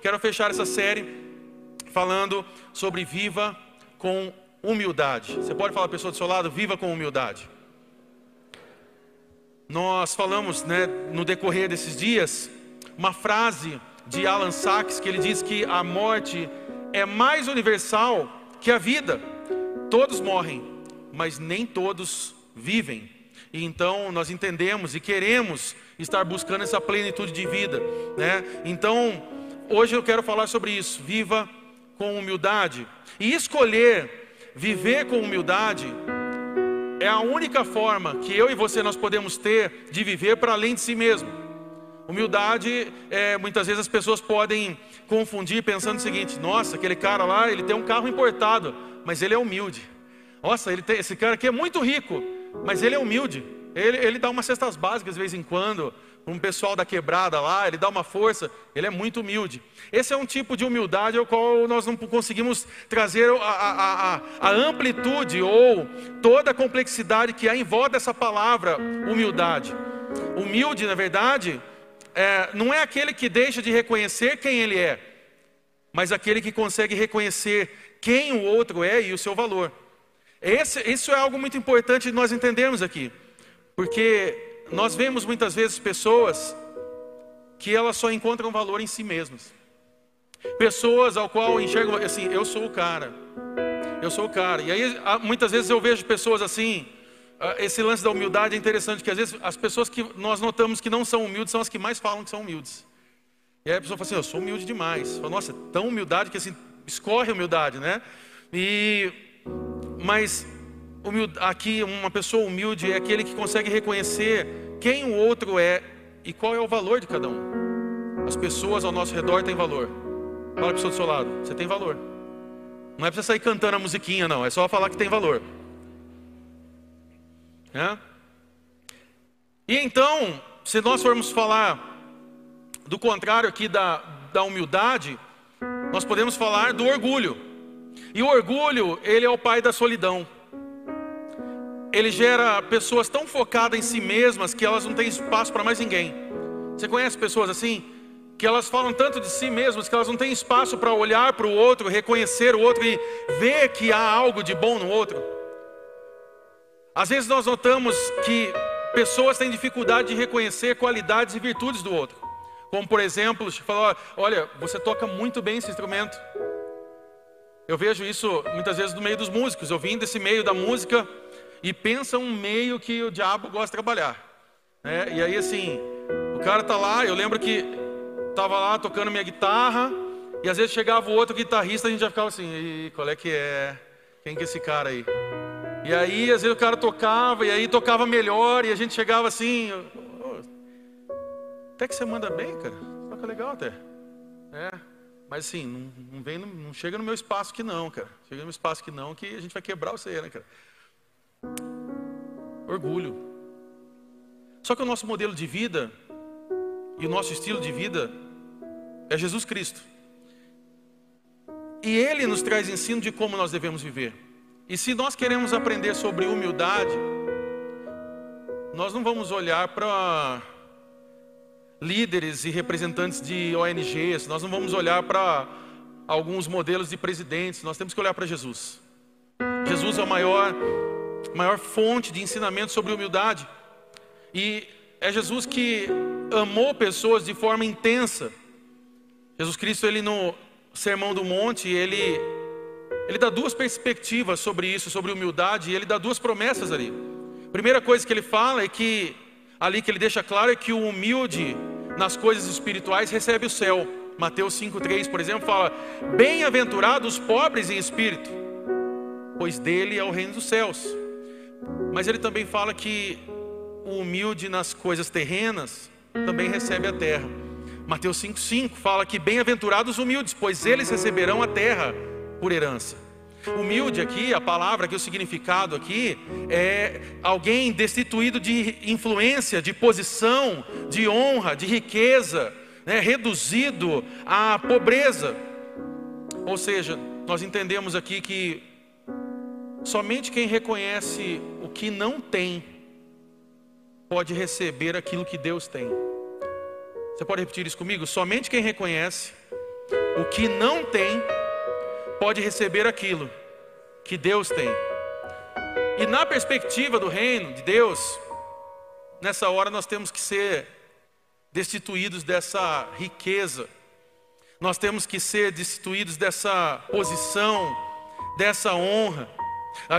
quero fechar essa série falando sobre viva com humildade. Você pode falar a pessoa do seu lado, viva com humildade. Nós falamos, né, no decorrer desses dias, uma frase de Alan Sachs que ele diz que a morte é mais universal que a vida. Todos morrem, mas nem todos vivem. E então nós entendemos e queremos estar buscando essa plenitude de vida, né? Então, hoje eu quero falar sobre isso. Viva com humildade. E escolher viver com humildade é a única forma que eu e você nós podemos ter de viver para além de si mesmo. Humildade, é, muitas vezes as pessoas podem confundir pensando o seguinte: nossa, aquele cara lá, ele tem um carro importado, mas ele é humilde. Nossa, ele tem, esse cara aqui é muito rico, mas ele é humilde. Ele, ele dá umas cestas básicas de vez em quando, um pessoal da quebrada lá, ele dá uma força, ele é muito humilde. Esse é um tipo de humildade ao qual nós não conseguimos trazer a, a, a, a amplitude ou toda a complexidade que há em volta dessa palavra humildade. Humilde, na verdade, é, não é aquele que deixa de reconhecer quem ele é, mas aquele que consegue reconhecer quem o outro é e o seu valor. Esse, isso é algo muito importante nós entendermos aqui, porque nós vemos muitas vezes pessoas que elas só encontram valor em si mesmas. Pessoas ao qual enxergam assim, eu sou o cara. Eu sou o cara. E aí muitas vezes eu vejo pessoas assim, esse lance da humildade é interessante, que às vezes as pessoas que nós notamos que não são humildes são as que mais falam que são humildes. E aí a pessoa fala assim, eu sou humilde demais. Fala, Nossa, tão humildade que assim, escorre humildade, né? E mas aqui uma pessoa humilde é aquele que consegue reconhecer quem o outro é e qual é o valor de cada um. As pessoas ao nosso redor têm valor. Fala para a pessoa do seu lado, você tem valor. Não é para você sair cantando a musiquinha, não, é só falar que tem valor. É? E então, se nós formos falar do contrário aqui da, da humildade, nós podemos falar do orgulho. E o orgulho, ele é o pai da solidão. Ele gera pessoas tão focadas em si mesmas que elas não têm espaço para mais ninguém. Você conhece pessoas assim? Que elas falam tanto de si mesmas que elas não têm espaço para olhar para o outro, reconhecer o outro e ver que há algo de bom no outro. Às vezes nós notamos que pessoas têm dificuldade de reconhecer qualidades e virtudes do outro. Como por exemplo, falar, olha, você toca muito bem esse instrumento. Eu vejo isso muitas vezes no meio dos músicos. Eu vim desse meio da música e pensa um meio que o diabo gosta de trabalhar. Né? E aí assim, o cara tá lá, eu lembro que tava lá tocando minha guitarra e às vezes chegava o outro guitarrista a gente já ficava assim, qual é que é? Quem que é esse cara aí? E aí às vezes o cara tocava e aí tocava melhor e a gente chegava assim, oh, até que você manda bem, cara, toca legal até. É. Mas assim, não, não, vem, não chega no meu espaço que não, cara. Chega no meu espaço que não, que a gente vai quebrar você, né, cara? Orgulho. Só que o nosso modelo de vida e o nosso estilo de vida é Jesus Cristo. E Ele nos traz ensino de como nós devemos viver. E se nós queremos aprender sobre humildade, nós não vamos olhar para líderes e representantes de ONGs, nós não vamos olhar para alguns modelos de presidentes, nós temos que olhar para Jesus. Jesus é a maior, maior fonte de ensinamento sobre humildade. E é Jesus que amou pessoas de forma intensa. Jesus Cristo, ele no Sermão do Monte, ele, ele dá duas perspectivas sobre isso, sobre humildade, e ele dá duas promessas ali. primeira coisa que ele fala é que ali que ele deixa claro é que o humilde nas coisas espirituais recebe o céu. Mateus 5,3, por exemplo, fala: Bem-aventurados os pobres em espírito, pois dele é o reino dos céus. Mas ele também fala que o humilde nas coisas terrenas também recebe a terra. Mateus 5,5 fala que bem-aventurados os humildes, pois eles receberão a terra por herança. Humilde aqui, a palavra aqui, o significado aqui, é alguém destituído de influência, de posição, de honra, de riqueza, né, reduzido à pobreza. Ou seja, nós entendemos aqui que somente quem reconhece que não tem pode receber aquilo que Deus tem. Você pode repetir isso comigo? Somente quem reconhece o que não tem pode receber aquilo que Deus tem. E na perspectiva do reino de Deus, nessa hora nós temos que ser destituídos dessa riqueza, nós temos que ser destituídos dessa posição, dessa honra,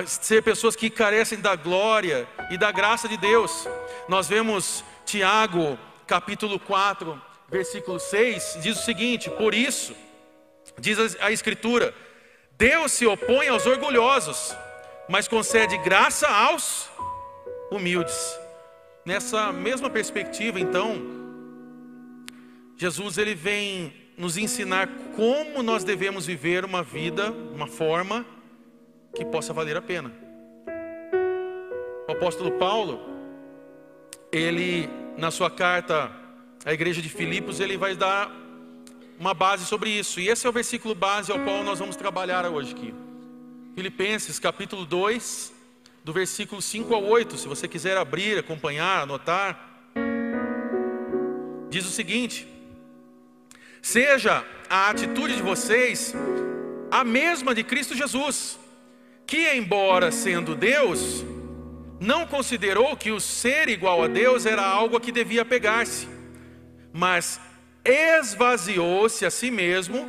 ser pessoas que carecem da glória e da graça de Deus. Nós vemos Tiago, capítulo 4, versículo 6, diz o seguinte: Por isso, diz a Escritura, Deus se opõe aos orgulhosos, mas concede graça aos humildes. Nessa mesma perspectiva, então, Jesus ele vem nos ensinar como nós devemos viver uma vida, uma forma que possa valer a pena. O apóstolo Paulo, ele na sua carta à igreja de Filipos, ele vai dar uma base sobre isso. E esse é o versículo base ao qual nós vamos trabalhar hoje aqui. Filipenses capítulo 2, do versículo 5 ao 8, se você quiser abrir, acompanhar, anotar. Diz o seguinte: Seja a atitude de vocês a mesma de Cristo Jesus, que, embora sendo Deus, não considerou que o ser igual a Deus era algo a que devia pegar-se, mas esvaziou-se a si mesmo,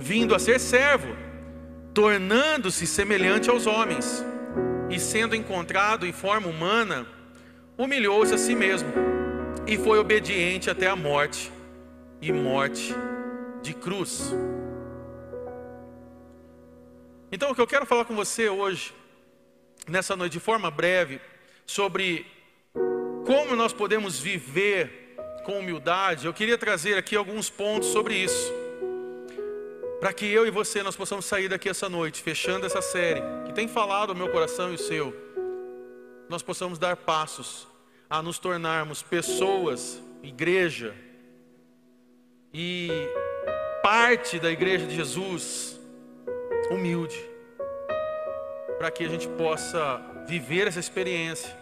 vindo a ser servo, tornando-se semelhante aos homens, e sendo encontrado em forma humana, humilhou-se a si mesmo e foi obediente até a morte e morte de cruz. Então, o que eu quero falar com você hoje, nessa noite, de forma breve, sobre como nós podemos viver com humildade, eu queria trazer aqui alguns pontos sobre isso. Para que eu e você nós possamos sair daqui essa noite, fechando essa série, que tem falado ao meu coração e o seu, nós possamos dar passos a nos tornarmos pessoas, igreja, e parte da igreja de Jesus humilde, para que a gente possa viver essa experiência,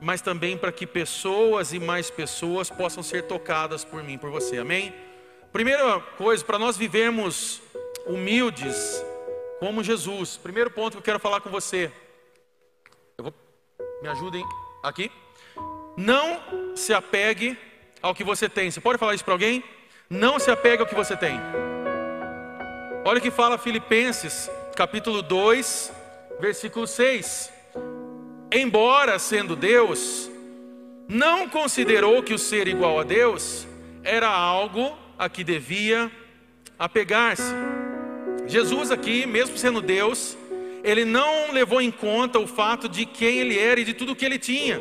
mas também para que pessoas e mais pessoas possam ser tocadas por mim, por você, amém? Primeira coisa, para nós vivermos humildes como Jesus, primeiro ponto que eu quero falar com você, eu vou, me ajudem aqui, não se apegue ao que você tem, você pode falar isso para alguém? Não se apegue ao que você tem. Olha o que fala Filipenses, capítulo 2, versículo 6. Embora sendo Deus, não considerou que o ser igual a Deus era algo a que devia apegar-se. Jesus aqui, mesmo sendo Deus, ele não levou em conta o fato de quem ele era e de tudo que ele tinha.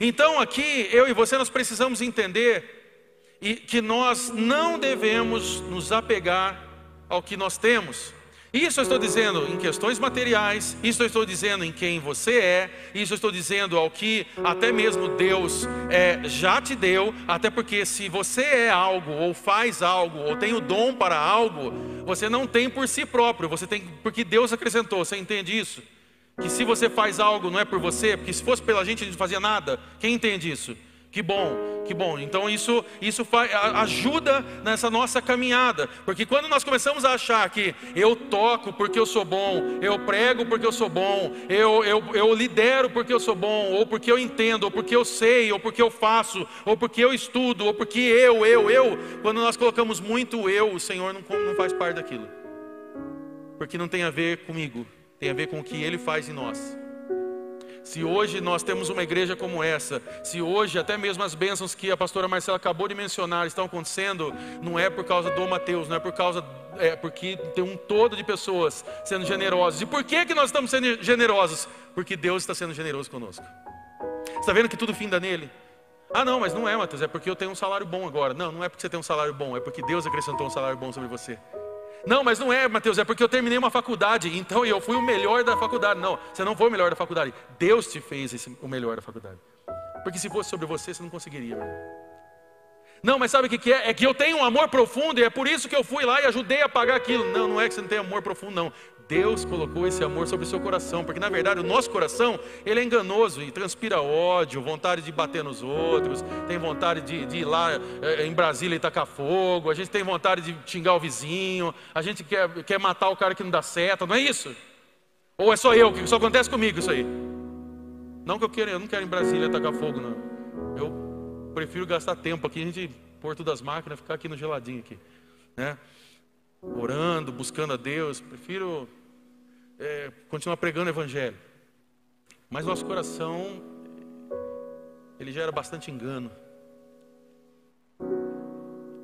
Então aqui eu e você nós precisamos entender que nós não devemos nos apegar ao que nós temos. Isso eu estou dizendo em questões materiais, isso eu estou dizendo em quem você é, isso eu estou dizendo ao que até mesmo Deus é, já te deu, até porque se você é algo, ou faz algo, ou tem o dom para algo, você não tem por si próprio, você tem porque Deus acrescentou, você entende isso? Que se você faz algo não é por você, porque se fosse pela gente a gente não fazia nada, quem entende isso? Que bom, que bom. Então isso, isso faz, ajuda nessa nossa caminhada. Porque quando nós começamos a achar que eu toco porque eu sou bom, eu prego porque eu sou bom, eu, eu, eu lidero porque eu sou bom, ou porque eu entendo, ou porque eu sei, ou porque eu faço, ou porque eu estudo, ou porque eu, eu, eu. Quando nós colocamos muito eu, o Senhor não, não faz parte daquilo. Porque não tem a ver comigo, tem a ver com o que Ele faz em nós. Se hoje nós temos uma igreja como essa, se hoje até mesmo as bênçãos que a pastora Marcela acabou de mencionar estão acontecendo, não é por causa do Mateus, não é por causa, é porque tem um todo de pessoas sendo generosas. E por que, que nós estamos sendo generosos? Porque Deus está sendo generoso conosco. Você está vendo que tudo finda nele? Ah, não, mas não é, Mateus, é porque eu tenho um salário bom agora. Não, não é porque você tem um salário bom, é porque Deus acrescentou um salário bom sobre você. Não, mas não é, Mateus, é porque eu terminei uma faculdade, então eu fui o melhor da faculdade. Não, você não foi o melhor da faculdade. Deus te fez esse, o melhor da faculdade. Porque se fosse sobre você, você não conseguiria. Não, mas sabe o que é? É que eu tenho um amor profundo e é por isso que eu fui lá e ajudei a pagar aquilo. Não, não é que você não tem amor profundo, não. Deus colocou esse amor sobre o seu coração, porque na verdade o nosso coração ele é enganoso e transpira ódio, vontade de bater nos outros, tem vontade de, de ir lá é, em Brasília e tacar fogo, a gente tem vontade de xingar o vizinho, a gente quer, quer matar o cara que não dá certo, não é isso? Ou é só eu, que só acontece comigo isso aí? Não que eu queira, eu não quero em Brasília tacar fogo, não. Eu prefiro gastar tempo aqui, a gente Porto das Máquinas, ficar aqui no geladinho aqui, né? Orando, buscando a Deus, prefiro é, continuar pregando o Evangelho. Mas nosso coração, ele gera bastante engano.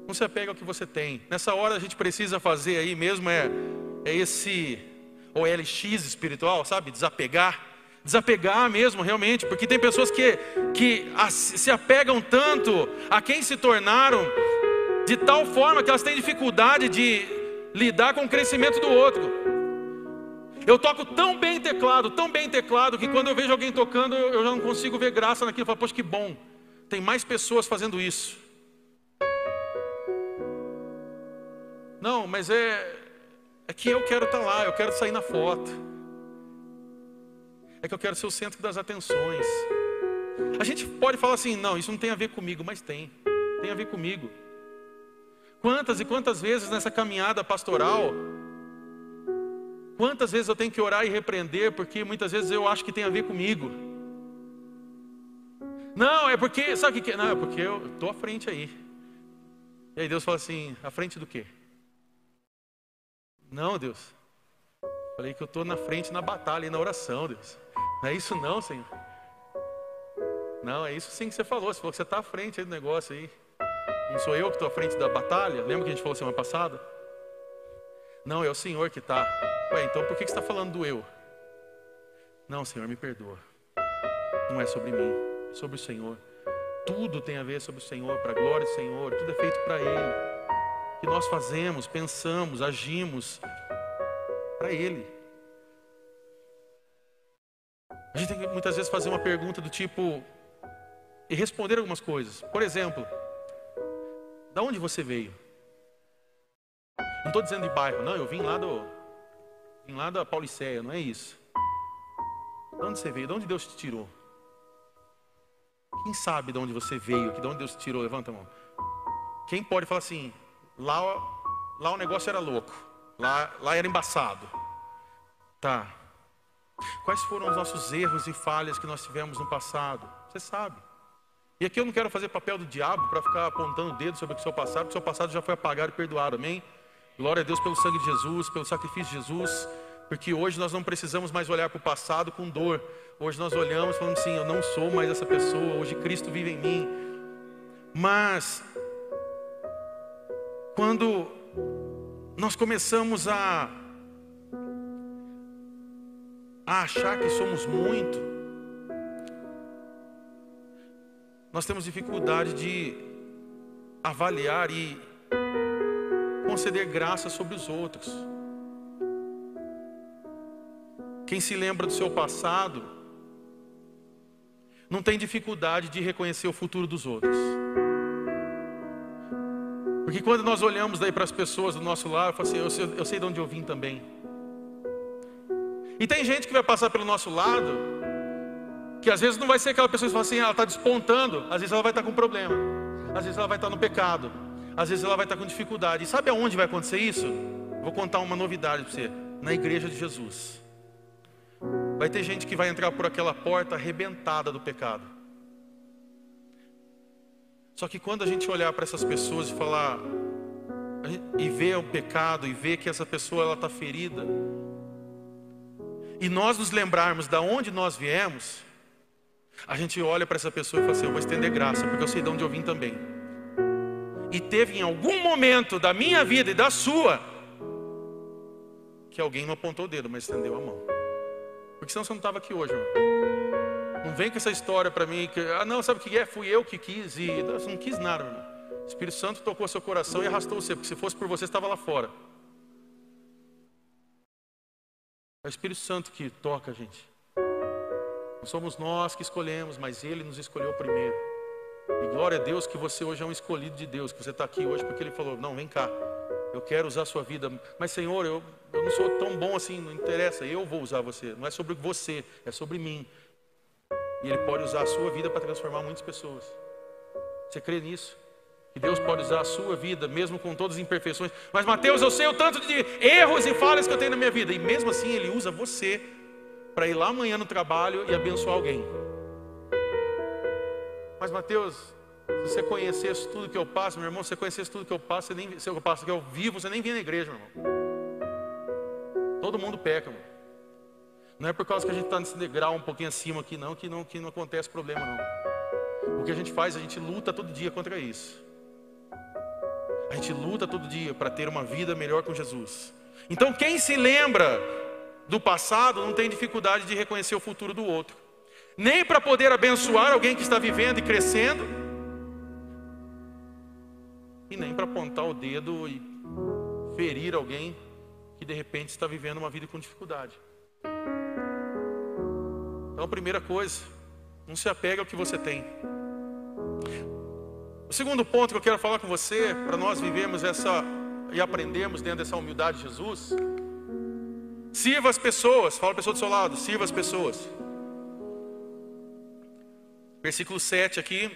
Não se apega ao que você tem. Nessa hora a gente precisa fazer aí mesmo é, é esse OLX espiritual, sabe? Desapegar. Desapegar mesmo, realmente, porque tem pessoas que, que se apegam tanto a quem se tornaram, de tal forma que elas têm dificuldade de lidar com o crescimento do outro. Eu toco tão bem teclado, tão bem teclado, que quando eu vejo alguém tocando, eu já não consigo ver graça naquilo. Eu falo, poxa, que bom, tem mais pessoas fazendo isso. Não, mas é, é que eu quero estar lá, eu quero sair na foto. É que eu quero ser o centro das atenções. A gente pode falar assim, não, isso não tem a ver comigo, mas tem, tem a ver comigo. Quantas e quantas vezes nessa caminhada pastoral, Quantas vezes eu tenho que orar e repreender, porque muitas vezes eu acho que tem a ver comigo. Não, é porque, sabe o que, é? Não, é porque eu estou à frente aí. E aí Deus fala assim: à frente do quê? Não, Deus. Falei que eu estou na frente na batalha e na oração, Deus. Não é isso não, Senhor. Não, é isso sim que você falou. Você falou que você está à frente aí do negócio aí. Não sou eu que estou à frente da batalha? Lembra que a gente falou semana passada? Não, é o Senhor que está. Ué, então por que você está falando do eu? Não, Senhor, me perdoa. Não é sobre mim, é sobre o Senhor. Tudo tem a ver sobre o Senhor, para a glória do Senhor, tudo é feito para Ele. Que nós fazemos, pensamos, agimos para Ele. A gente tem que muitas vezes fazer uma pergunta do tipo e responder algumas coisas. Por exemplo, da onde você veio? Não estou dizendo de bairro, não, eu vim lá do. Vim lá da Pauliceia, não é isso. De onde você veio? De onde Deus te tirou? Quem sabe de onde você veio? De onde Deus te tirou? Levanta a mão. Quem pode falar assim, lá, lá o negócio era louco, lá, lá era embaçado. Tá. Quais foram os nossos erros e falhas que nós tivemos no passado? Você sabe. E aqui eu não quero fazer papel do diabo para ficar apontando o dedo sobre o seu passado, porque o seu passado já foi apagado e perdoado, amém? Glória a Deus pelo sangue de Jesus, pelo sacrifício de Jesus, porque hoje nós não precisamos mais olhar para o passado com dor. Hoje nós olhamos falando assim: eu não sou mais essa pessoa, hoje Cristo vive em mim. Mas, quando nós começamos a, a achar que somos muito, nós temos dificuldade de avaliar e conceder graça sobre os outros. Quem se lembra do seu passado não tem dificuldade de reconhecer o futuro dos outros. Porque quando nós olhamos daí para as pessoas do nosso lado, eu falo assim, eu sei, eu sei de onde eu vim também. E tem gente que vai passar pelo nosso lado, que às vezes não vai ser aquela pessoa que fala assim, ah, ela está despontando, às vezes ela vai estar com problema, às vezes ela vai estar no pecado, às vezes ela vai estar com dificuldade. E sabe aonde vai acontecer isso? Vou contar uma novidade para você. Na igreja de Jesus. Vai ter gente que vai entrar por aquela porta arrebentada do pecado. Só que quando a gente olhar para essas pessoas e falar e ver o pecado e ver que essa pessoa ela está ferida e nós nos lembrarmos da onde nós viemos, a gente olha para essa pessoa e fala assim: eu vou estender graça porque eu sei de onde eu vim também e teve em algum momento da minha vida e da sua que alguém não apontou o dedo, mas estendeu a mão. Porque senão você não estava aqui hoje, irmão. Não vem com essa história para mim que, ah, não, sabe o que é? Fui eu que quis e você não quis nada, irmão. O Espírito Santo tocou seu coração e arrastou você, porque se fosse por você, estava lá fora. É o Espírito Santo que toca a gente. Não somos nós que escolhemos, mas Ele nos escolheu primeiro. E glória a Deus que você hoje é um escolhido de Deus, que você está aqui hoje porque Ele falou: Não, vem cá, eu quero usar a sua vida. Mas Senhor, eu, eu não sou tão bom assim, não interessa, eu vou usar você. Não é sobre você, é sobre mim. E Ele pode usar a sua vida para transformar muitas pessoas. Você crê nisso? Que Deus pode usar a sua vida, mesmo com todas as imperfeições. Mas Mateus, eu sei o tanto de erros e falhas que eu tenho na minha vida. E mesmo assim, Ele usa você para ir lá amanhã no trabalho e abençoar alguém. Mas Mateus, se você conhecesse tudo que eu passo, meu irmão, se você conhecesse tudo que eu passo, você nem, se eu passo que eu vivo, você nem vinha na igreja, meu irmão. Todo mundo peca, meu. Não é por causa que a gente está nesse degrau um pouquinho acima aqui, não, que não, que não acontece problema, não. O que a gente faz, a gente luta todo dia contra isso. A gente luta todo dia para ter uma vida melhor com Jesus. Então, quem se lembra do passado não tem dificuldade de reconhecer o futuro do outro, nem para poder abençoar alguém que está vivendo e crescendo, e nem para apontar o dedo e ferir alguém que de repente está vivendo uma vida com dificuldade. Então, a primeira coisa, não se apega ao que você tem. O segundo ponto que eu quero falar com você, para nós vivermos essa e aprendermos dentro dessa humildade de Jesus, sirva as pessoas, fala a pessoa do seu lado, sirva as pessoas. Versículo 7 aqui,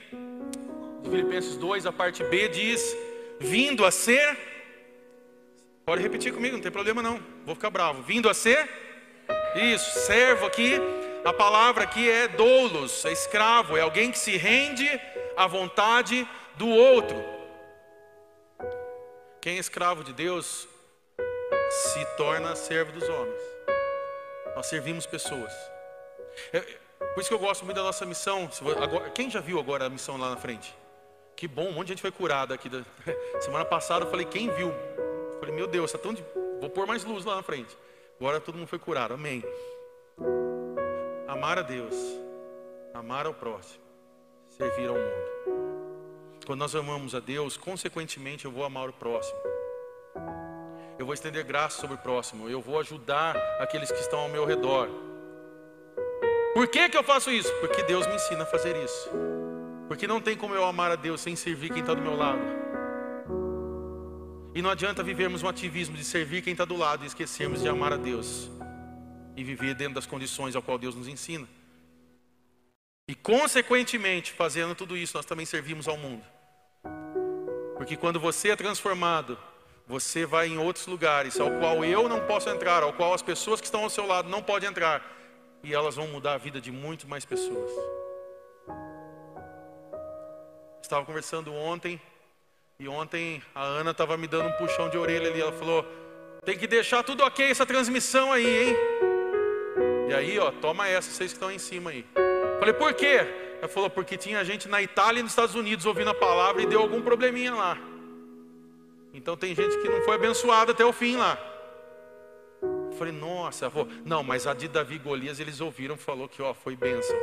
de Filipenses 2, a parte B diz: vindo a ser, pode repetir comigo, não tem problema não, vou ficar bravo. Vindo a ser, isso, servo aqui, a palavra aqui é doulos, é escravo, é alguém que se rende à vontade do outro. Quem é escravo de Deus se torna servo dos homens. Nós servimos pessoas. Por isso que eu gosto muito da nossa missão. Quem já viu agora a missão lá na frente? Que bom, um monte de gente foi curada aqui. Semana passada eu falei, quem viu? Eu falei, meu Deus, tá tão de... vou pôr mais luz lá na frente. Agora todo mundo foi curado, amém. Amar a Deus, amar ao próximo, servir ao mundo. Quando nós amamos a Deus, consequentemente eu vou amar o próximo. Eu vou estender graça sobre o próximo, eu vou ajudar aqueles que estão ao meu redor. Por que, que eu faço isso? Porque Deus me ensina a fazer isso. Porque não tem como eu amar a Deus sem servir quem está do meu lado. E não adianta vivermos um ativismo de servir quem está do lado e esquecermos de amar a Deus e viver dentro das condições ao qual Deus nos ensina. E consequentemente, fazendo tudo isso, nós também servimos ao mundo. Porque quando você é transformado, você vai em outros lugares ao qual eu não posso entrar, ao qual as pessoas que estão ao seu lado não podem entrar, e elas vão mudar a vida de muito mais pessoas. Estava conversando ontem, e ontem a Ana estava me dando um puxão de orelha ali. Ela falou: tem que deixar tudo ok essa transmissão aí, hein? E aí, ó, toma essa, vocês que estão em cima aí. Falei, por quê? Ela falou, porque tinha gente na Itália e nos Estados Unidos ouvindo a palavra e deu algum probleminha lá. Então tem gente que não foi abençoada até o fim lá. falei, nossa, falou, não, mas a de Davi Golias eles ouviram, falou que ó, foi bênção.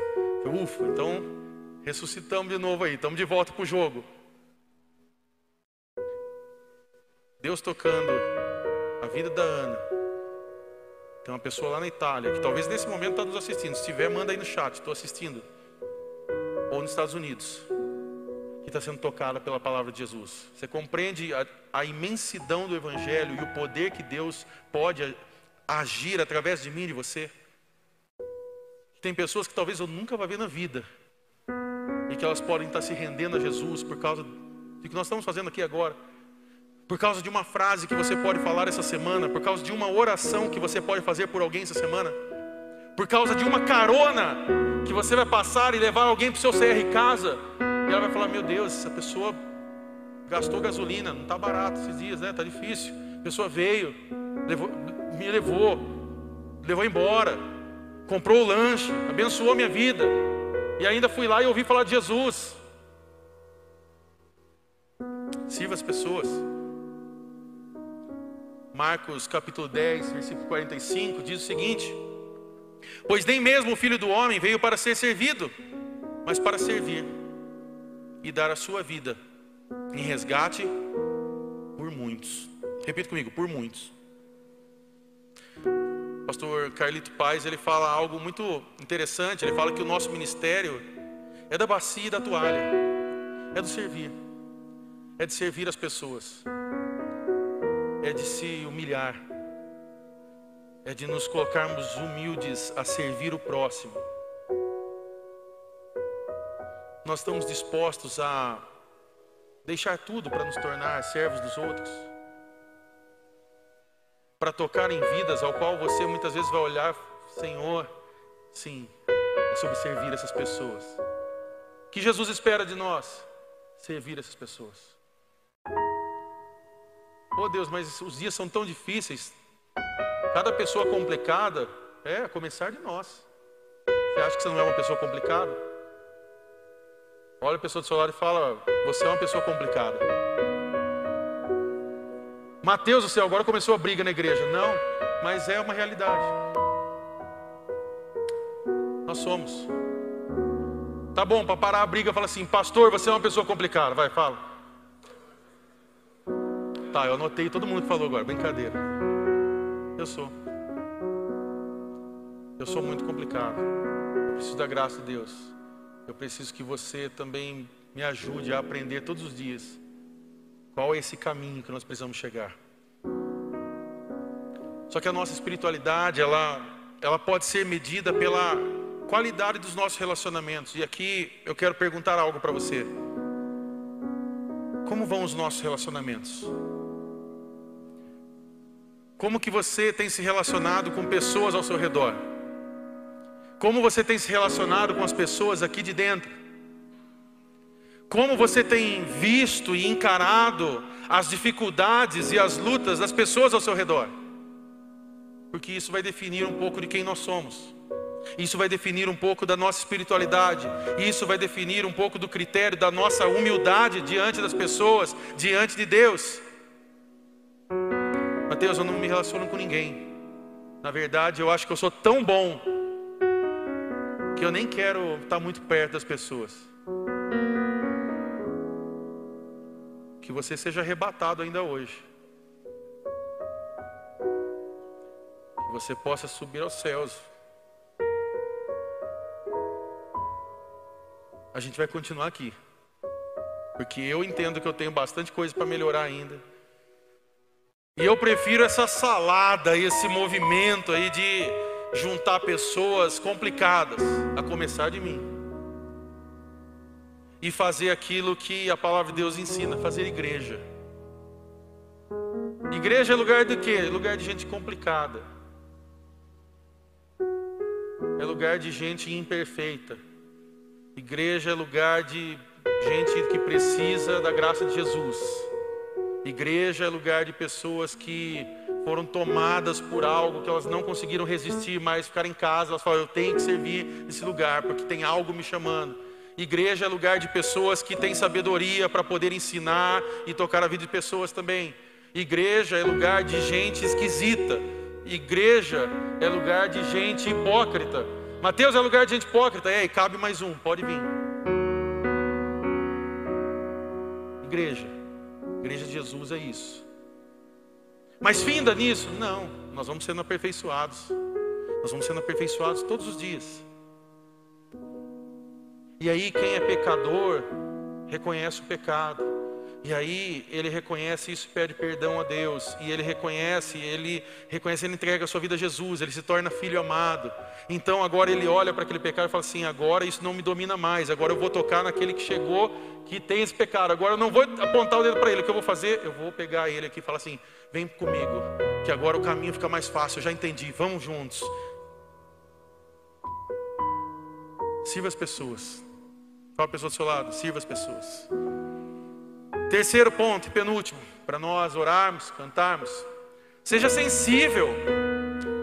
falei, ufa, então ressuscitamos de novo aí, estamos de volta para o jogo. Deus tocando a vida da Ana. Tem uma pessoa lá na Itália que talvez nesse momento está nos assistindo. Se tiver, manda aí no chat, estou assistindo. Ou nos Estados Unidos, que está sendo tocada pela palavra de Jesus. Você compreende a, a imensidão do Evangelho e o poder que Deus pode agir através de mim e de você? Tem pessoas que talvez eu nunca vá ver na vida e que elas podem estar se rendendo a Jesus por causa do que nós estamos fazendo aqui agora por causa de uma frase que você pode falar essa semana, por causa de uma oração que você pode fazer por alguém essa semana, por causa de uma carona que você vai passar e levar alguém para o seu CR casa, e ela vai falar: Meu Deus, essa pessoa gastou gasolina, não está barato esses dias, né? Está difícil. A pessoa veio, levou, me levou, levou embora, comprou o lanche, abençoou minha vida, e ainda fui lá e ouvi falar de Jesus. Sirva as pessoas. Marcos capítulo 10, versículo 45, diz o seguinte: Pois nem mesmo o filho do homem veio para ser servido, mas para servir e dar a sua vida em resgate por muitos. Repita comigo, por muitos. Pastor Carlito Paz, ele fala algo muito interessante, ele fala que o nosso ministério é da bacia e da toalha. é do servir, é de servir as pessoas, é de se humilhar, é de nos colocarmos humildes a servir o próximo. Nós estamos dispostos a deixar tudo para nos tornar servos dos outros, para tocar em vidas ao qual você muitas vezes vai olhar, Senhor, sim, é sobre servir essas pessoas. O que Jesus espera de nós? Servir essas pessoas. Oh Deus, mas os dias são tão difíceis. Cada pessoa complicada é começar de nós. Você acha que você não é uma pessoa complicada? Olha a pessoa do seu lado e fala: Você é uma pessoa complicada. Mateus, o céu, agora começou a briga na igreja. Não, mas é uma realidade. Nós somos. Tá bom, para parar a briga, fala assim: Pastor, você é uma pessoa complicada. Vai, fala. Tá, eu anotei todo mundo que falou agora. Brincadeira. Eu sou. Eu sou muito complicado. Eu preciso da graça de Deus. Eu preciso que você também me ajude a aprender todos os dias qual é esse caminho que nós precisamos chegar. Só que a nossa espiritualidade, ela, ela pode ser medida pela qualidade dos nossos relacionamentos. E aqui eu quero perguntar algo para você. Como vão os nossos relacionamentos? Como que você tem se relacionado com pessoas ao seu redor? Como você tem se relacionado com as pessoas aqui de dentro? Como você tem visto e encarado as dificuldades e as lutas das pessoas ao seu redor? Porque isso vai definir um pouco de quem nós somos. Isso vai definir um pouco da nossa espiritualidade. Isso vai definir um pouco do critério da nossa humildade diante das pessoas, diante de Deus. Mateus, eu não me relaciono com ninguém. Na verdade, eu acho que eu sou tão bom que eu nem quero estar muito perto das pessoas. Que você seja arrebatado ainda hoje. Que você possa subir aos céus. A gente vai continuar aqui. Porque eu entendo que eu tenho bastante coisa para melhorar ainda. E eu prefiro essa salada, esse movimento aí de juntar pessoas complicadas, a começar de mim. E fazer aquilo que a palavra de Deus ensina, fazer igreja. Igreja é lugar de quê? Lugar de gente complicada. É lugar de gente imperfeita. Igreja é lugar de gente que precisa da graça de Jesus. Igreja é lugar de pessoas que foram tomadas por algo que elas não conseguiram resistir mais, ficar em casa, elas falam, eu tenho que servir nesse lugar, porque tem algo me chamando. Igreja é lugar de pessoas que têm sabedoria para poder ensinar e tocar a vida de pessoas também. Igreja é lugar de gente esquisita. Igreja é lugar de gente hipócrita. Mateus é lugar de gente hipócrita. É, e cabe mais um, pode vir. Igreja. Igreja de Jesus é isso. Mas finda nisso? Não, nós vamos sendo aperfeiçoados. Nós vamos sendo aperfeiçoados todos os dias. E aí, quem é pecador, reconhece o pecado. E aí ele reconhece isso e pede perdão a Deus. E ele reconhece, ele reconhece, ele entrega a sua vida a Jesus, ele se torna filho amado. Então agora ele olha para aquele pecado e fala assim: agora isso não me domina mais, agora eu vou tocar naquele que chegou, que tem esse pecado. Agora eu não vou apontar o dedo para ele, o que eu vou fazer? Eu vou pegar ele aqui e falar assim: vem comigo, que agora o caminho fica mais fácil, eu já entendi, vamos juntos. Sirva as pessoas. Fala a pessoa do seu lado, sirva as pessoas. Terceiro ponto e penúltimo, para nós orarmos, cantarmos. Seja sensível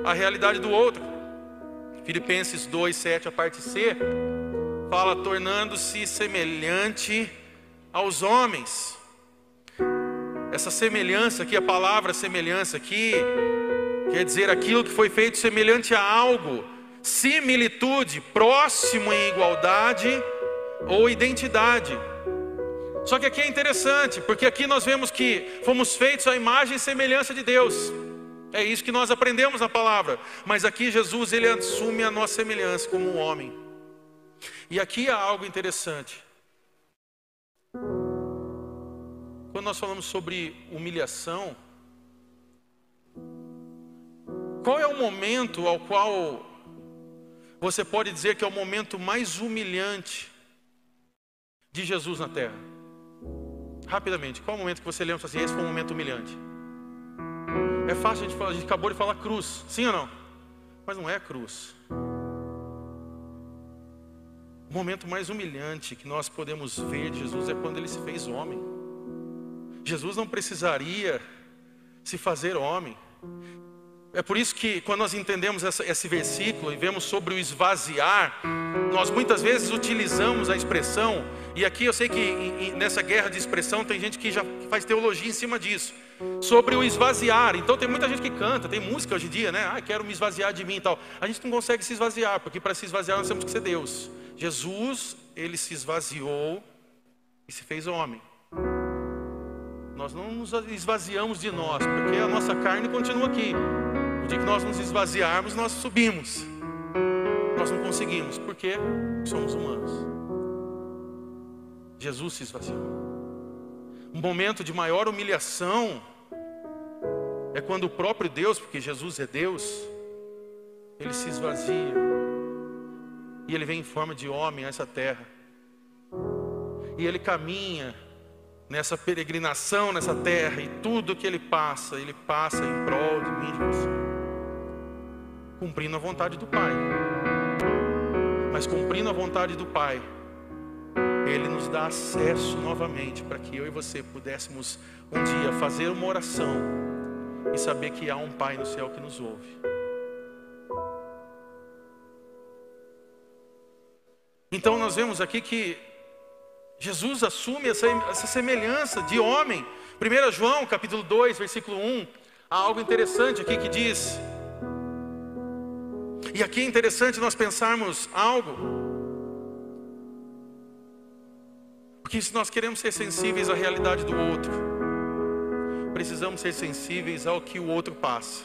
à realidade do outro. Filipenses 2, 7, a parte C, fala tornando-se semelhante aos homens. Essa semelhança aqui, a palavra semelhança aqui, quer dizer aquilo que foi feito semelhante a algo, similitude, próximo em igualdade ou identidade. Só que aqui é interessante, porque aqui nós vemos que fomos feitos à imagem e semelhança de Deus. É isso que nós aprendemos na palavra. Mas aqui Jesus ele assume a nossa semelhança como um homem. E aqui há algo interessante. quando nós falamos sobre humilhação, qual é o momento ao qual você pode dizer que é o momento mais humilhante de Jesus na terra? Rapidamente, qual é o momento que você lembra assim, esse foi um momento humilhante? É fácil a gente falar, a gente acabou de falar cruz, sim ou não? Mas não é cruz. O momento mais humilhante que nós podemos ver de Jesus é quando ele se fez homem. Jesus não precisaria se fazer homem. É por isso que quando nós entendemos essa, esse versículo e vemos sobre o esvaziar, nós muitas vezes utilizamos a expressão, e aqui eu sei que nessa guerra de expressão tem gente que já faz teologia em cima disso, sobre o esvaziar. Então tem muita gente que canta, tem música hoje em dia, né? Ah, quero me esvaziar de mim e tal. A gente não consegue se esvaziar, porque para se esvaziar nós temos que ser Deus. Jesus, ele se esvaziou e se fez homem. Nós não nos esvaziamos de nós, porque a nossa carne continua aqui. O dia que nós nos esvaziarmos, nós subimos. Nós não conseguimos, porque somos humanos. Jesus se esvaziou. Um momento de maior humilhação é quando o próprio Deus, porque Jesus é Deus, ele se esvazia. E ele vem em forma de homem a essa terra. E ele caminha nessa peregrinação nessa terra e tudo que ele passa, ele passa em prol de mim, de você, cumprindo a vontade do Pai. Mas cumprindo a vontade do Pai, ele nos dá acesso novamente para que eu e você pudéssemos um dia fazer uma oração e saber que há um Pai no céu que nos ouve. Então nós vemos aqui que Jesus assume essa, essa semelhança de homem. 1 João capítulo 2, versículo 1, há algo interessante aqui que diz. E aqui é interessante nós pensarmos algo. Porque se nós queremos ser sensíveis à realidade do outro, precisamos ser sensíveis ao que o outro passa.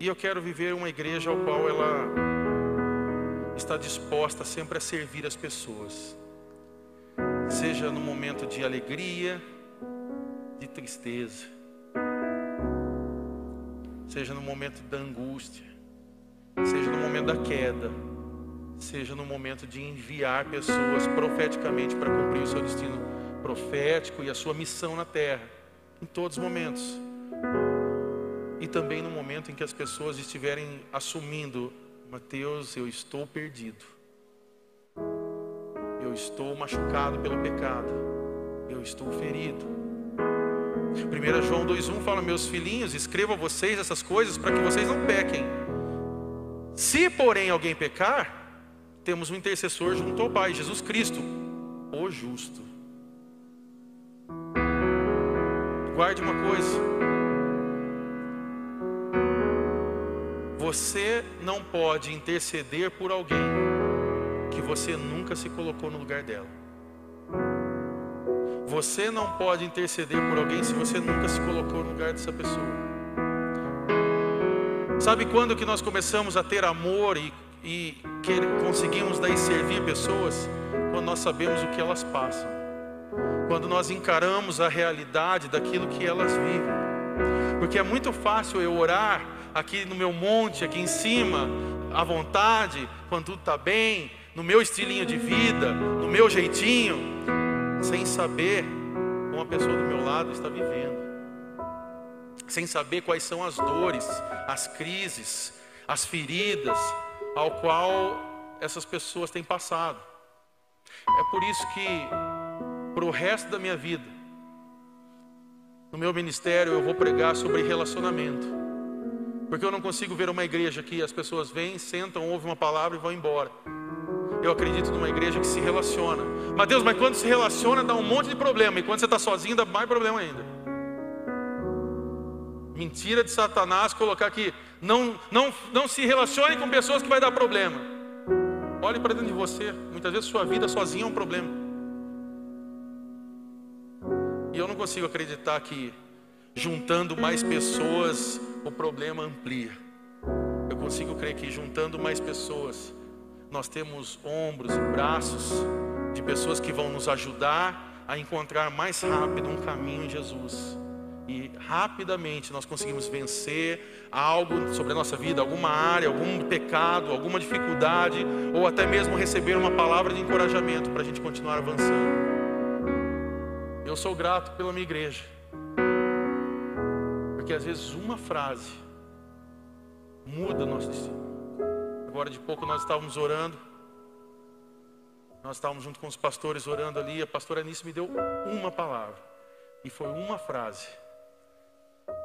E eu quero viver uma igreja ao qual ela está disposta sempre a servir as pessoas, seja no momento de alegria, de tristeza, seja no momento da angústia, seja no momento da queda, seja no momento de enviar pessoas profeticamente para cumprir o seu destino profético e a sua missão na terra, em todos os momentos. E também no momento em que as pessoas estiverem assumindo: Mateus, eu estou perdido, eu estou machucado pelo pecado, eu estou ferido. 1 João 2,1 fala: Meus filhinhos, escrevo a vocês essas coisas para que vocês não pequem. Se, porém, alguém pecar, temos um intercessor junto ao Pai, Jesus Cristo, o justo. Guarde uma coisa. Você não pode interceder por alguém que você nunca se colocou no lugar dela. Você não pode interceder por alguém se você nunca se colocou no lugar dessa pessoa. Sabe quando que nós começamos a ter amor e, e que conseguimos daí servir pessoas? Quando nós sabemos o que elas passam. Quando nós encaramos a realidade daquilo que elas vivem. Porque é muito fácil eu orar aqui no meu monte, aqui em cima, à vontade, quando tudo está bem, no meu estilinho de vida, no meu jeitinho, sem saber como a pessoa do meu lado está vivendo, sem saber quais são as dores, as crises, as feridas ao qual essas pessoas têm passado. É por isso que, para o resto da minha vida, no meu ministério, eu vou pregar sobre relacionamento. Porque eu não consigo ver uma igreja que as pessoas vêm, sentam, ouvem uma palavra e vão embora. Eu acredito numa igreja que se relaciona. Mas Deus, mas quando se relaciona dá um monte de problema. E quando você está sozinho dá mais problema ainda. Mentira de Satanás colocar aqui. Não, não, não se relacione com pessoas que vai dar problema. Olhe para dentro de você. Muitas vezes sua vida sozinha é um problema. E eu não consigo acreditar que juntando mais pessoas, o problema amplia. Eu consigo crer que juntando mais pessoas, nós temos ombros e braços de pessoas que vão nos ajudar a encontrar mais rápido um caminho em Jesus. E rapidamente nós conseguimos vencer algo sobre a nossa vida, alguma área, algum pecado, alguma dificuldade, ou até mesmo receber uma palavra de encorajamento para a gente continuar avançando. Eu sou grato pela minha igreja, porque às vezes uma frase muda o nosso destino. Agora de pouco nós estávamos orando. Nós estávamos junto com os pastores orando ali. A pastora Anice me deu uma palavra. E foi uma frase.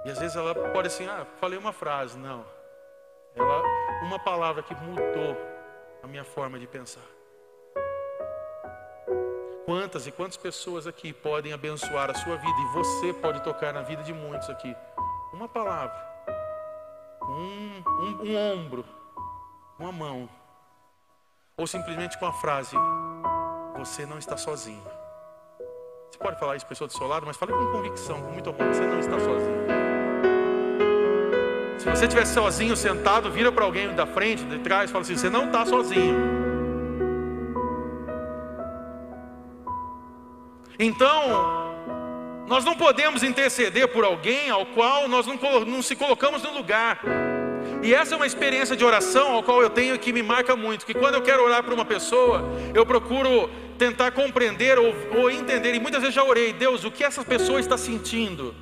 E às vezes ela pode assim, ah, falei uma frase. Não. Ela, uma palavra que mudou a minha forma de pensar. Quantas e quantas pessoas aqui podem abençoar a sua vida e você pode tocar na vida de muitos aqui? Uma palavra, um, um, um ombro, uma mão, ou simplesmente com a frase: Você não está sozinho. Você pode falar isso para a pessoa do seu lado, mas fale com convicção, com muito amor: Você não está sozinho. Se você estiver sozinho, sentado, vira para alguém da frente, de trás, fala assim: Você não está sozinho. Então, nós não podemos interceder por alguém ao qual nós não, não se colocamos no lugar. E essa é uma experiência de oração ao qual eu tenho que me marca muito, que quando eu quero orar para uma pessoa, eu procuro tentar compreender ou, ou entender, e muitas vezes já orei, Deus, o que essa pessoa está sentindo?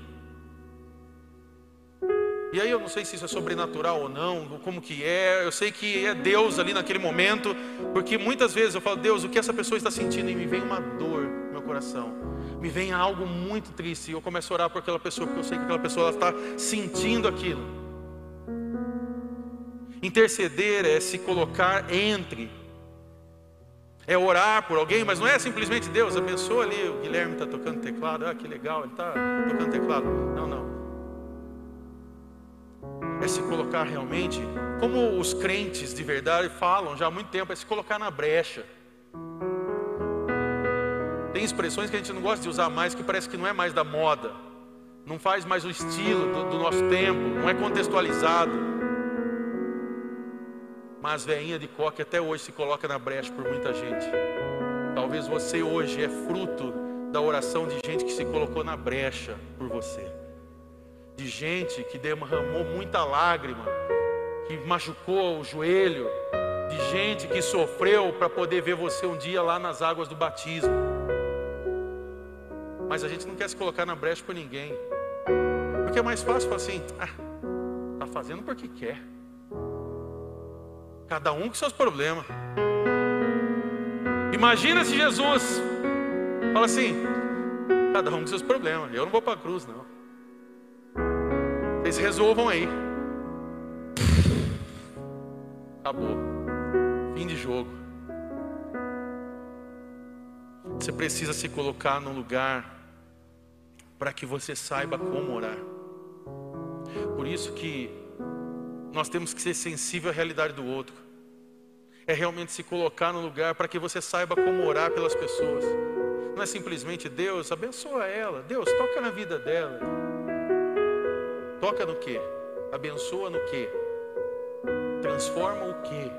E aí eu não sei se isso é sobrenatural ou não, como que é, eu sei que é Deus ali naquele momento, porque muitas vezes eu falo, Deus, o que essa pessoa está sentindo? E me vem uma dor no meu coração, me vem algo muito triste, e eu começo a orar por aquela pessoa, porque eu sei que aquela pessoa está sentindo aquilo. Interceder é se colocar entre, é orar por alguém, mas não é simplesmente Deus abençoa ali, o Guilherme está tocando teclado, ah, que legal, ele está tocando teclado. Não, não. É se colocar realmente, como os crentes de verdade falam já há muito tempo, é se colocar na brecha. Tem expressões que a gente não gosta de usar mais, que parece que não é mais da moda, não faz mais o estilo do, do nosso tempo, não é contextualizado. Mas veinha de coque até hoje se coloca na brecha por muita gente. Talvez você hoje é fruto da oração de gente que se colocou na brecha por você. De gente que derramou muita lágrima, que machucou o joelho, de gente que sofreu para poder ver você um dia lá nas águas do batismo. Mas a gente não quer se colocar na brecha por ninguém. Porque é mais fácil falar assim, ah, tá fazendo porque quer. Cada um com seus problemas. Imagina se Jesus fala assim: cada um com seus problemas. Eu não vou para a cruz, não. Vocês resolvam aí. Acabou. Fim de jogo. Você precisa se colocar num lugar para que você saiba como orar. Por isso que nós temos que ser sensível à realidade do outro. É realmente se colocar no lugar para que você saiba como orar pelas pessoas. Não é simplesmente Deus, abençoa ela. Deus, toca na vida dela. Toca no que? Abençoa no que? Transforma o que?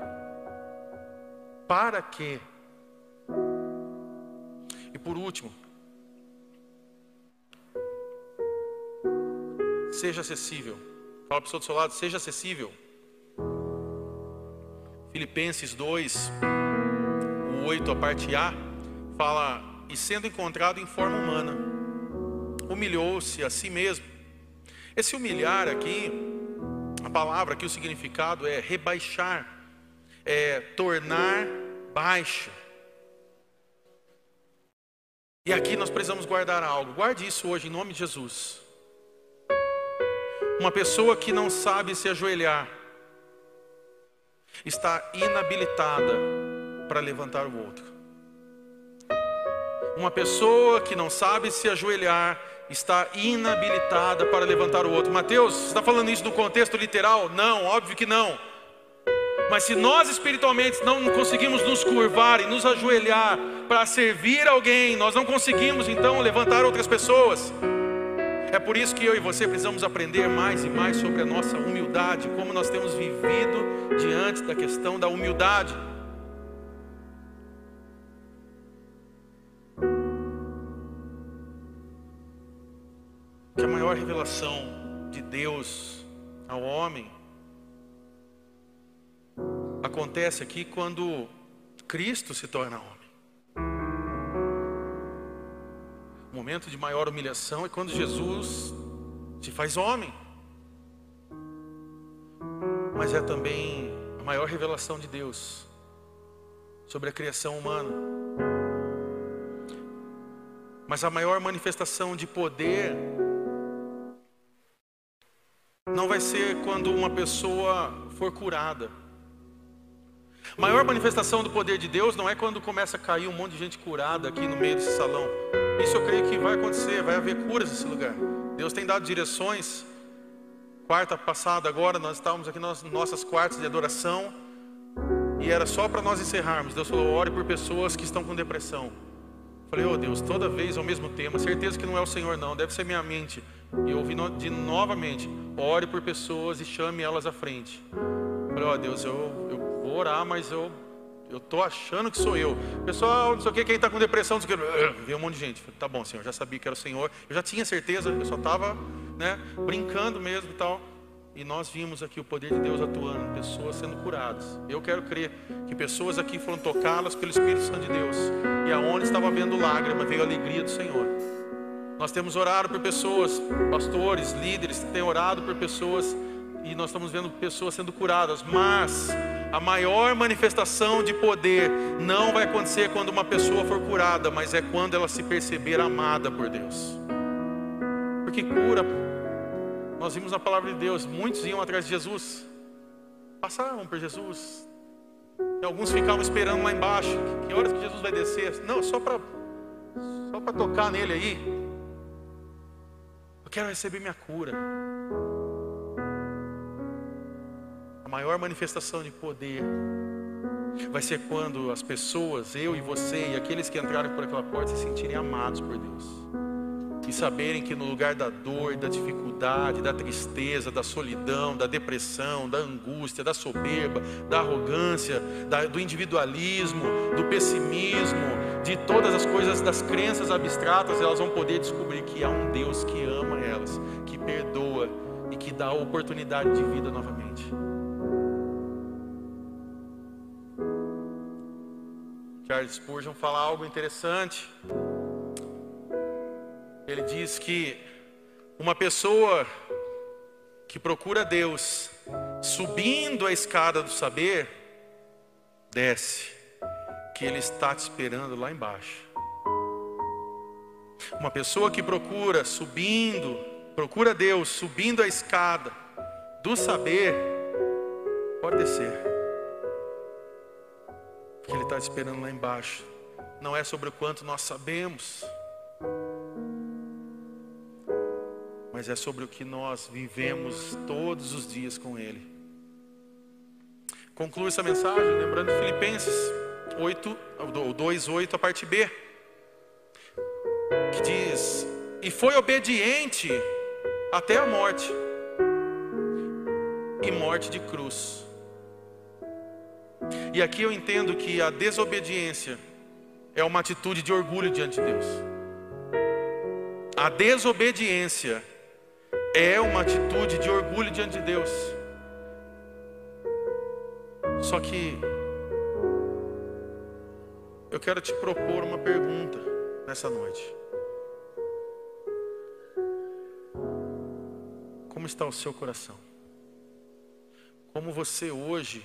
Para quê? E por último, seja acessível. Fala para o pessoa do seu lado, seja acessível. Filipenses 2, o 8, a parte A, fala: E sendo encontrado em forma humana, humilhou-se a si mesmo. Esse humilhar aqui, a palavra aqui, o significado é rebaixar, é tornar baixo. E aqui nós precisamos guardar algo. Guarde isso hoje em nome de Jesus. Uma pessoa que não sabe se ajoelhar está inabilitada para levantar o outro. Uma pessoa que não sabe se ajoelhar está inabilitada para levantar o outro. Mateus, você está falando isso no contexto literal? Não, óbvio que não. Mas se nós espiritualmente não conseguimos nos curvar e nos ajoelhar para servir alguém, nós não conseguimos então levantar outras pessoas. É por isso que eu e você precisamos aprender mais e mais sobre a nossa humildade, como nós temos vivido diante da questão da humildade. Que a maior revelação de Deus ao homem acontece aqui quando Cristo se torna homem. Momento de maior humilhação é quando Jesus se faz homem. Mas é também a maior revelação de Deus sobre a criação humana. Mas a maior manifestação de poder não vai ser quando uma pessoa for curada. A maior manifestação do poder de Deus não é quando começa a cair um monte de gente curada aqui no meio desse salão. Isso eu creio que vai acontecer, vai haver curas nesse lugar. Deus tem dado direções. Quarta passada agora nós estávamos aqui nas nossas quartas de adoração e era só para nós encerrarmos. Deus falou: ore por pessoas que estão com depressão. Falei, oh Deus, toda vez ao mesmo tema, certeza que não é o Senhor, não, deve ser minha mente. E eu ouvi de novamente: ore por pessoas e chame elas à frente. Falei, ó oh, Deus, eu, eu vou orar, mas eu eu tô achando que sou eu. Pessoal, não sei o que, quem está com depressão, não sei o que. Veio um monte de gente. Falei, tá bom, Senhor, já sabia que era o Senhor. Eu já tinha certeza, eu só estava né, brincando mesmo e tal. E nós vimos aqui o poder de Deus atuando, pessoas sendo curadas. Eu quero crer que pessoas aqui foram tocadas pelo Espírito Santo de Deus. E aonde estava vendo lágrima, veio a alegria do Senhor. Nós temos orado por pessoas, pastores, líderes, têm orado por pessoas e nós estamos vendo pessoas sendo curadas, mas a maior manifestação de poder não vai acontecer quando uma pessoa for curada, mas é quando ela se perceber amada por Deus. Porque cura, nós vimos na palavra de Deus, muitos iam atrás de Jesus, passavam por Jesus, e alguns ficavam esperando lá embaixo, que horas que Jesus vai descer? Não, só para só para tocar nele aí. Eu quero receber minha cura. A maior manifestação de poder vai ser quando as pessoas, eu e você e aqueles que entrarem por aquela porta se sentirem amados por Deus. E saberem que no lugar da dor, da dificuldade, da tristeza, da solidão, da depressão, da angústia, da soberba, da arrogância, da, do individualismo, do pessimismo, de todas as coisas, das crenças abstratas, elas vão poder descobrir que há um Deus que ama elas, que perdoa e que dá oportunidade de vida novamente. Charles Spurgeon fala algo interessante. Ele diz que uma pessoa que procura Deus subindo a escada do saber, desce, que Ele está te esperando lá embaixo. Uma pessoa que procura subindo, procura Deus subindo a escada do saber, pode descer está esperando lá embaixo. Não é sobre o quanto nós sabemos, mas é sobre o que nós vivemos todos os dias com Ele. Concluo essa mensagem lembrando Filipenses 8, 2, 8, a parte B, que diz: E foi obediente até a morte, e morte de cruz. E aqui eu entendo que a desobediência é uma atitude de orgulho diante de Deus. A desobediência é uma atitude de orgulho diante de Deus. Só que eu quero te propor uma pergunta nessa noite. Como está o seu coração? Como você hoje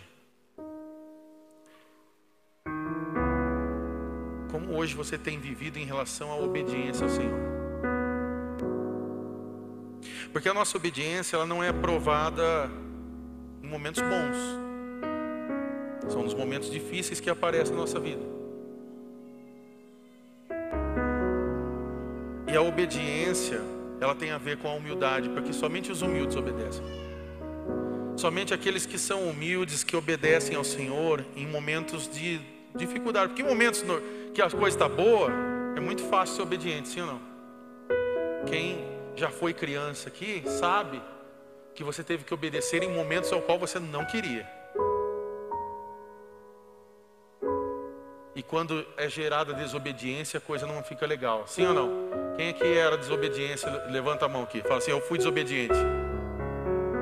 como hoje você tem vivido em relação à obediência ao Senhor. Porque a nossa obediência ela não é aprovada em momentos bons. São nos momentos difíceis que aparecem na nossa vida. E a obediência, ela tem a ver com a humildade, porque somente os humildes obedecem. Somente aqueles que são humildes, que obedecem ao Senhor em momentos de dificuldade. Porque momentos que a coisa está boa, é muito fácil ser obediente, sim ou não? Quem já foi criança aqui sabe que você teve que obedecer em momentos ao qual você não queria. E quando é gerada desobediência, a coisa não fica legal. Sim ou não? Quem que era desobediência? Levanta a mão aqui. Fala assim: Eu fui desobediente.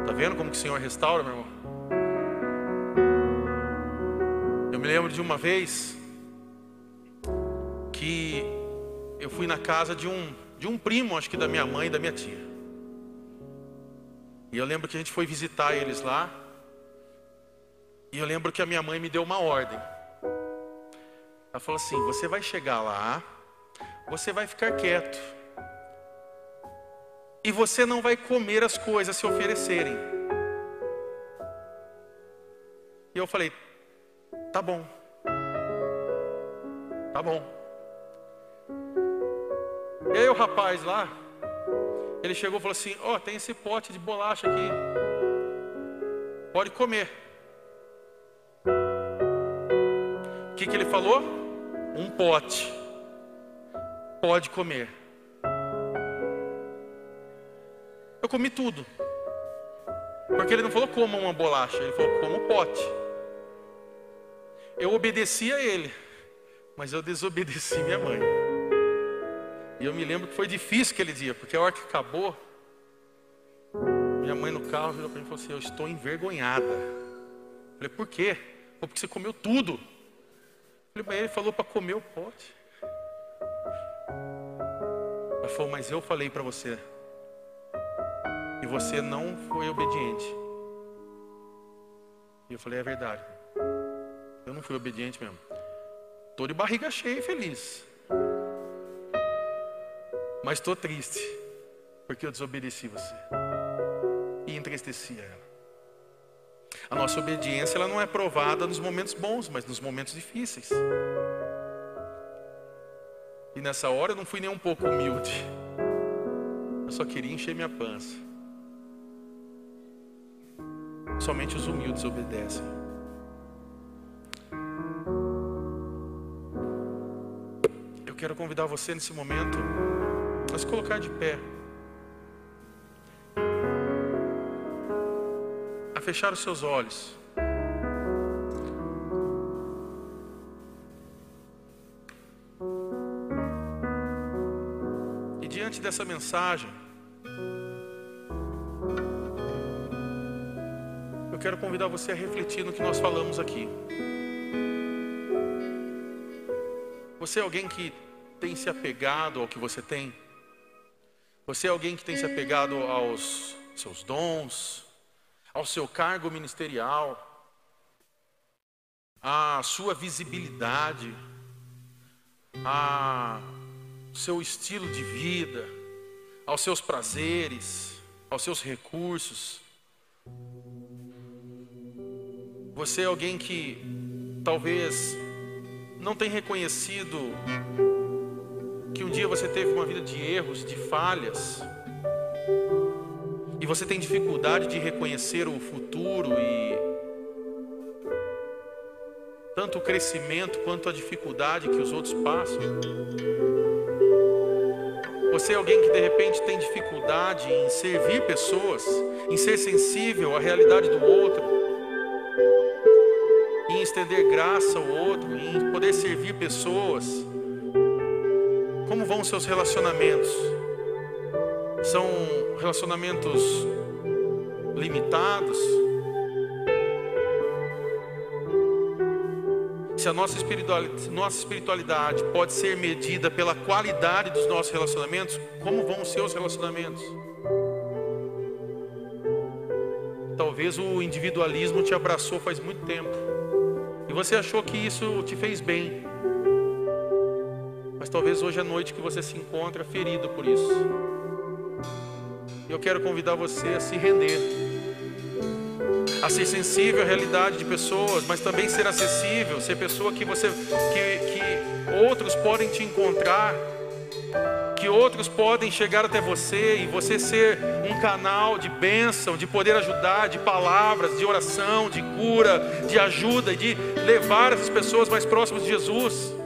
Tá vendo como que o Senhor restaura, meu irmão? Me lembro de uma vez que eu fui na casa de um de um primo, acho que da minha mãe e da minha tia. E eu lembro que a gente foi visitar eles lá. E eu lembro que a minha mãe me deu uma ordem. Ela falou assim: Você vai chegar lá, você vai ficar quieto. E você não vai comer as coisas se oferecerem. E eu falei: Tá bom. Tá bom. E aí o rapaz lá, ele chegou e falou assim: Ó, oh, tem esse pote de bolacha aqui. Pode comer. O que, que ele falou? Um pote. Pode comer. Eu comi tudo. Porque ele não falou como uma bolacha, ele falou como um pote. Eu obedeci a ele, mas eu desobedeci minha mãe. E eu me lembro que foi difícil aquele dia, porque a hora que acabou, minha mãe no carro virou para mim e falou assim: Eu estou envergonhada. Eu falei: Por quê? Porque você comeu tudo. Eu falei: Mas ele falou para comer o pote. Ela falou: Mas eu falei para você. E você não foi obediente. E eu falei: É verdade. Eu não fui obediente mesmo. Estou de barriga cheia e feliz. Mas estou triste, porque eu desobedeci você e entristeci ela. A nossa obediência ela não é provada nos momentos bons, mas nos momentos difíceis. E nessa hora eu não fui nem um pouco humilde. Eu só queria encher minha pança. Somente os humildes obedecem. Quero convidar você nesse momento a se colocar de pé. A fechar os seus olhos. E diante dessa mensagem, eu quero convidar você a refletir no que nós falamos aqui. Você é alguém que tem se apegado ao que você tem? Você é alguém que tem se apegado aos seus dons, ao seu cargo ministerial, à sua visibilidade, ao seu estilo de vida, aos seus prazeres, aos seus recursos. Você é alguém que talvez não tem reconhecido que um dia você teve uma vida de erros, de falhas, e você tem dificuldade de reconhecer o futuro e tanto o crescimento quanto a dificuldade que os outros passam. Você é alguém que de repente tem dificuldade em servir pessoas, em ser sensível à realidade do outro, em estender graça ao outro, em poder servir pessoas. Vão os seus relacionamentos? São relacionamentos limitados? Se a nossa espiritualidade, nossa espiritualidade pode ser medida pela qualidade dos nossos relacionamentos, como vão os seus relacionamentos? Talvez o individualismo te abraçou faz muito tempo e você achou que isso te fez bem. Mas talvez hoje à noite que você se encontra ferido por isso. Eu quero convidar você a se render, a ser sensível à realidade de pessoas, mas também ser acessível, ser pessoa que você, que, que outros podem te encontrar, que outros podem chegar até você e você ser um canal de bênção, de poder ajudar, de palavras, de oração, de cura, de ajuda, de levar essas pessoas mais próximas de Jesus.